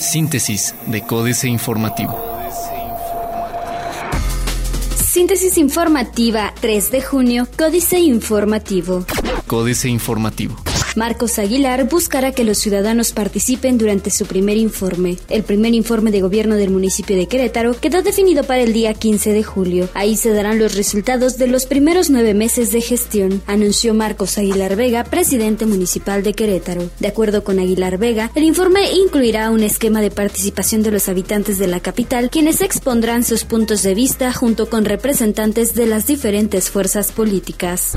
Síntesis de Códice Informativo. Síntesis informativa 3 de junio, Códice Informativo. Códice Informativo. Marcos Aguilar buscará que los ciudadanos participen durante su primer informe. El primer informe de gobierno del municipio de Querétaro quedó definido para el día 15 de julio. Ahí se darán los resultados de los primeros nueve meses de gestión, anunció Marcos Aguilar Vega, presidente municipal de Querétaro. De acuerdo con Aguilar Vega, el informe incluirá un esquema de participación de los habitantes de la capital, quienes expondrán sus puntos de vista junto con representantes de las diferentes fuerzas políticas.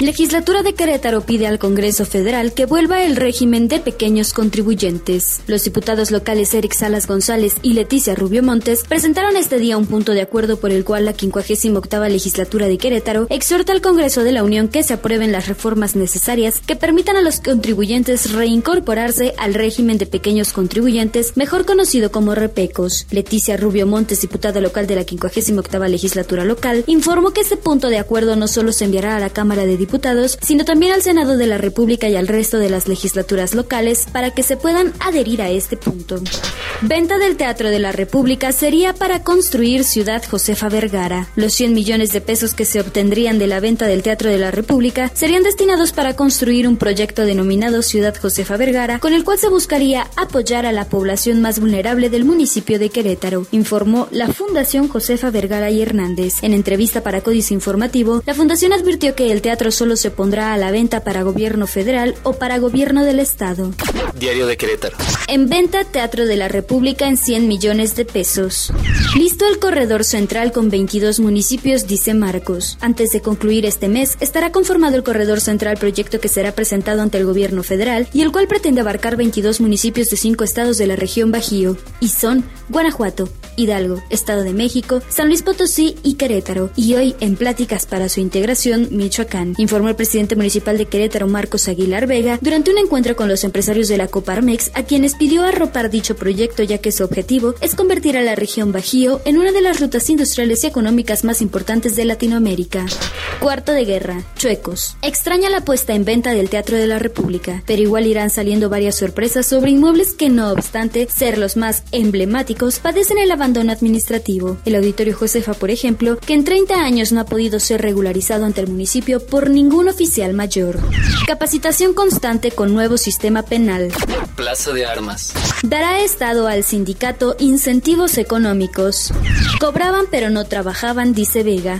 Legislatura de Querétaro pide al Congreso Federal que vuelva el régimen de pequeños contribuyentes. Los diputados locales Eric Salas González y Leticia Rubio Montes presentaron este día un punto de acuerdo por el cual la 58 legislatura de Querétaro exhorta al Congreso de la Unión que se aprueben las reformas necesarias que permitan a los contribuyentes reincorporarse al régimen de pequeños contribuyentes, mejor conocido como repecos. Leticia Rubio Montes, diputada local de la 58 legislatura local, informó que este punto de acuerdo no solo se enviará a la Cámara de Diputados, sino también al Senado de la República y al resto de las legislaturas locales para que se puedan adherir a este punto. Venta del Teatro de la República sería para construir Ciudad Josefa Vergara. Los 100 millones de pesos que se obtendrían de la venta del Teatro de la República serían destinados para construir un proyecto denominado Ciudad Josefa Vergara, con el cual se buscaría apoyar a la población más vulnerable del municipio de Querétaro, informó la Fundación Josefa Vergara y Hernández. En entrevista para Códice Informativo, la fundación advirtió que el teatro solo se pondrá a la venta para gobierno federal o para gobierno del Estado. Diario de Querétaro. En venta Teatro de la República en 100 millones de pesos. Listo el corredor central con 22 municipios, dice Marcos. Antes de concluir este mes, estará conformado el corredor central proyecto que será presentado ante el gobierno federal y el cual pretende abarcar 22 municipios de 5 estados de la región Bajío, y son Guanajuato, Hidalgo, Estado de México, San Luis Potosí y Querétaro, y hoy en pláticas para su integración, Michoacán, informó el presidente municipal de Querétaro, Marcos Aguilar Vega, durante un encuentro con los empresarios de la Coparmex, a quienes pidió arropar dicho proyecto ya que su objetivo es convertir a la región Bajío en una de las rutas industriales y económicas más importantes de Latinoamérica. Cuarto de guerra, chuecos. Extraña la puesta en venta del Teatro de la República, pero igual irán saliendo varias sorpresas sobre inmuebles que no obstante ser los más emblemáticos, padecen el abandono administrativo. El Auditorio Josefa, por ejemplo, que en 30 años no ha podido ser regularizado ante el municipio por ningún oficial mayor. Capacitación constante con nuevo sistema penal. Plaza de Armas. Dará Estado al sindicato incentivos económicos. Cobraban pero no trabajaban, dice Vega.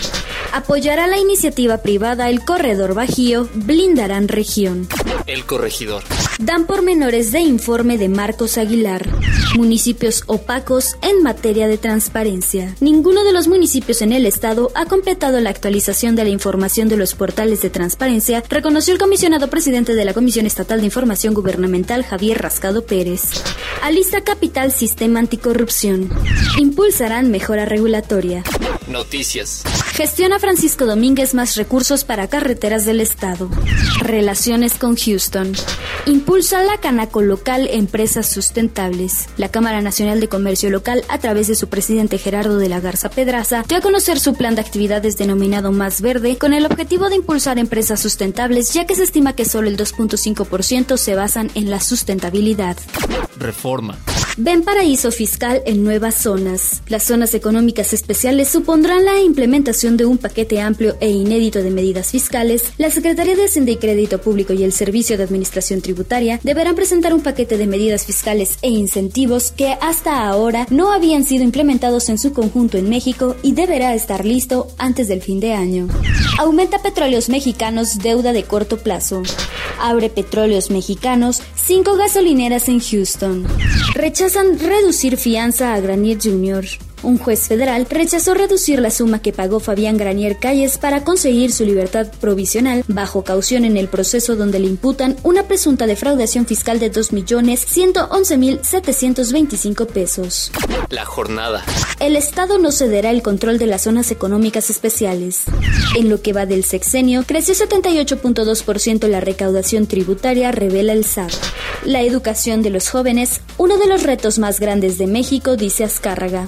Apoyará la iniciativa privada El Corredor Bajío, blindarán región. El Corregidor. Dan pormenores de informe de Marcos Aguilar. Municipios opacos en materia de transparencia. Ninguno de los municipios en el estado ha completado la actualización de la información de los portales de transparencia, reconoció el comisionado presidente de la Comisión Estatal de Información Gubernamental, Javier Rascado Pérez. Alista Capital Sistema Anticorrupción. Impulsarán mejora regulatoria. Noticias. Gestiona Francisco Domínguez más recursos para carreteras del Estado. Relaciones con Houston. Impulsa la Canaco local Empresas Sustentables. La Cámara Nacional de Comercio Local, a través de su presidente Gerardo de la Garza Pedraza, dio a conocer su plan de actividades denominado Más Verde, con el objetivo de impulsar empresas sustentables, ya que se estima que solo el 2.5% se basan en la sustentabilidad. Reforma. Ven paraíso fiscal en nuevas zonas. Las zonas económicas especiales supondrán la implementación de un paquete amplio e inédito de medidas fiscales. La Secretaría de Hacienda y Crédito Público y el Servicio de Administración Tributaria deberán presentar un paquete de medidas fiscales e incentivos que hasta ahora no habían sido implementados en su conjunto en México y deberá estar listo antes del fin de año. Aumenta petróleos mexicanos deuda de corto plazo. Abre petróleos mexicanos, cinco gasolineras en Houston. Rechazan reducir fianza a Granier Jr. Un juez federal rechazó reducir la suma que pagó Fabián Granier Calles para conseguir su libertad provisional bajo caución en el proceso donde le imputan una presunta defraudación fiscal de 2.111.725 pesos. La jornada. El Estado no cederá el control de las zonas económicas especiales. En lo que va del sexenio, creció 78.2% la recaudación tributaria, revela el SAT. La educación de los jóvenes, uno de los retos más grandes de México, dice Azcárraga.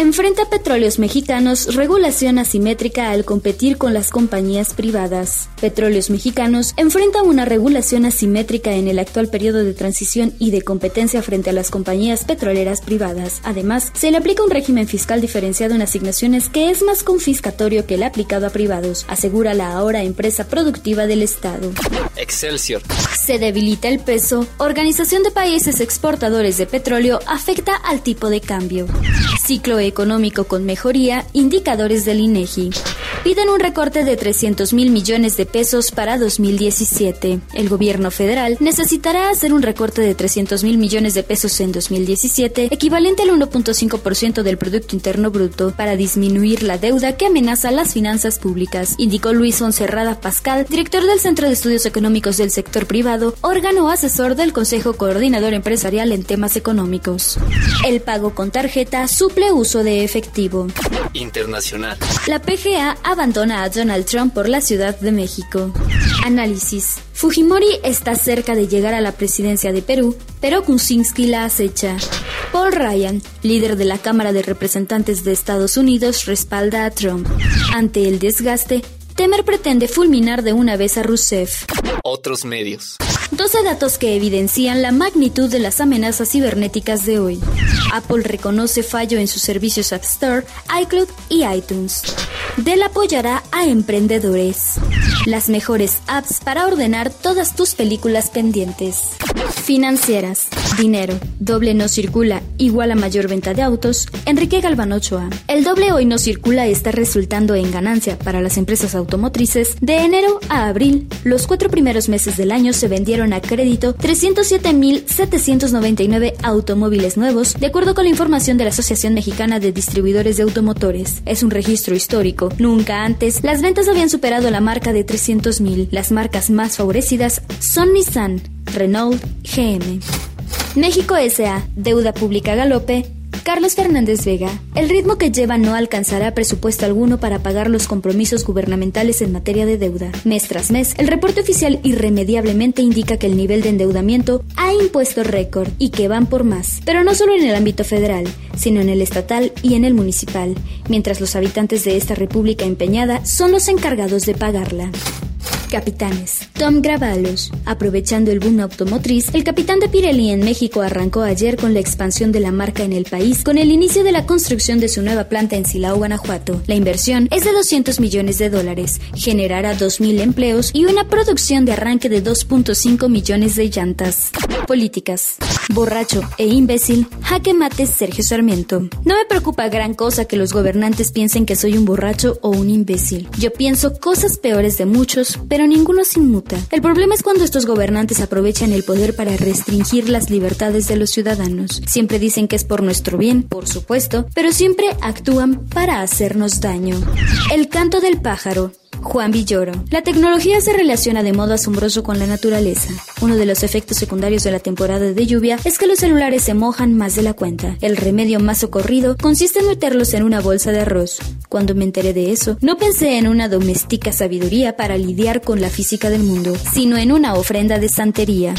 Enfrenta a petróleos mexicanos regulación asimétrica al competir con las compañías privadas. Petróleos mexicanos enfrenta una regulación asimétrica en el actual periodo de transición y de competencia frente a las compañías petroleras privadas. Además, se le aplica un régimen fiscal diferenciado en asignaciones que es más confiscatorio que el aplicado a privados, asegura la ahora empresa productiva del Estado. Excelsior. Se debilita el peso. Organización de Países Exportadores de Petróleo afecta al tipo de cambio. Ciclo económico con mejoría. Indicadores del INEGI piden un recorte de 300 mil millones de pesos para 2017. El gobierno federal necesitará hacer un recorte de 300 mil millones de pesos en 2017, equivalente al 1.5% del Producto Interno Bruto, para disminuir la deuda que amenaza las finanzas públicas, indicó Luis Fonserrada Pascal, director del Centro de Estudios Económicos del Sector Privado, órgano asesor del Consejo Coordinador Empresarial en temas económicos. El pago con tarjeta uso de efectivo. Internacional. La PGA abandona a Donald Trump por la Ciudad de México. Análisis. Fujimori está cerca de llegar a la presidencia de Perú, pero Kuczynski la acecha. Paul Ryan, líder de la Cámara de Representantes de Estados Unidos, respalda a Trump. Ante el desgaste, Temer pretende fulminar de una vez a Rousseff. Otros medios. 12 datos que evidencian la magnitud de las amenazas cibernéticas de hoy. Apple reconoce fallo en sus servicios App Store, iCloud y iTunes. Dell apoyará a emprendedores. Las mejores apps para ordenar todas tus películas pendientes. Financieras. Dinero. Doble no circula igual a mayor venta de autos. Enrique Galván Ochoa. El doble hoy no circula está resultando en ganancia para las empresas automotrices. De enero a abril, los cuatro primeros meses del año se vendieron a crédito 307.799 automóviles nuevos, de acuerdo con la información de la Asociación Mexicana de Distribuidores de Automotores. Es un registro histórico. Nunca antes las ventas habían superado la marca de 300.000. Las marcas más favorecidas son Nissan, Renault, GM. México S.A. Deuda Pública Galope. Carlos Fernández Vega. El ritmo que lleva no alcanzará presupuesto alguno para pagar los compromisos gubernamentales en materia de deuda. Mes tras mes, el reporte oficial irremediablemente indica que el nivel de endeudamiento ha impuesto récord y que van por más. Pero no solo en el ámbito federal, sino en el estatal y en el municipal, mientras los habitantes de esta república empeñada son los encargados de pagarla. Capitanes. Tom Gravalos. Aprovechando el boom automotriz, el capitán de Pirelli en México arrancó ayer con la expansión de la marca en el país con el inicio de la construcción de su nueva planta en Silao, Guanajuato. La inversión es de 200 millones de dólares, generará 2.000 empleos y una producción de arranque de 2.5 millones de llantas. Políticas. Borracho e imbécil, jaque mate Sergio Sarmiento. No me preocupa gran cosa que los gobernantes piensen que soy un borracho o un imbécil. Yo pienso cosas peores de muchos, pero ninguno se inmuta. El problema es cuando estos gobernantes aprovechan el poder para restringir las libertades de los ciudadanos. Siempre dicen que es por nuestro bien, por supuesto, pero siempre actúan para hacernos daño. El canto del pájaro. Juan Villoro. La tecnología se relaciona de modo asombroso con la naturaleza. Uno de los efectos secundarios de la temporada de lluvia es que los celulares se mojan más de la cuenta. El remedio más socorrido consiste en meterlos en una bolsa de arroz. Cuando me enteré de eso, no pensé en una doméstica sabiduría para lidiar con la física del mundo, sino en una ofrenda de santería.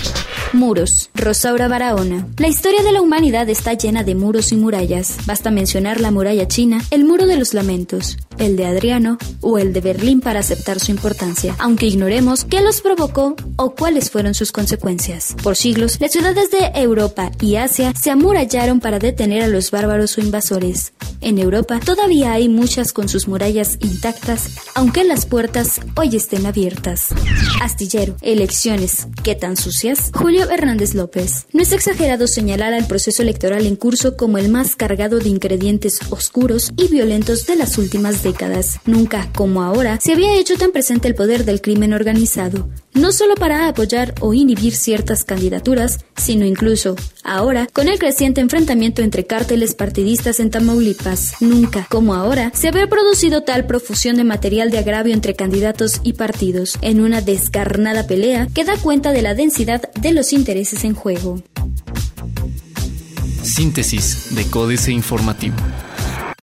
Muros. Rosaura Barahona. La historia de la humanidad está llena de muros y murallas. Basta mencionar la muralla china, el muro de los lamentos, el de Adriano o el de Berlín para aceptar su importancia, aunque ignoremos qué los provocó o cuáles fueron sus consecuencias. Por siglos, las ciudades de Europa y Asia se amurallaron para detener a los bárbaros o invasores. En Europa todavía hay muchas con sus murallas intactas, aunque las puertas hoy estén abiertas. Astillero, elecciones, ¿qué tan sucias? Julio Hernández López. No es exagerado señalar al proceso electoral en curso como el más cargado de ingredientes oscuros y violentos de las últimas décadas. Nunca, como ahora, se había hecho tan presente el poder del crimen organizado, no solo para apoyar o inhibir ciertas candidaturas, sino incluso, ahora, con el creciente enfrentamiento entre cárteles partidistas en Tamaulipas. Nunca, como ahora, se había producido tal profusión de material de agravio entre candidatos y partidos, en una descarnada pelea que da cuenta de la densidad de los intereses en juego. Síntesis de Códice Informativo.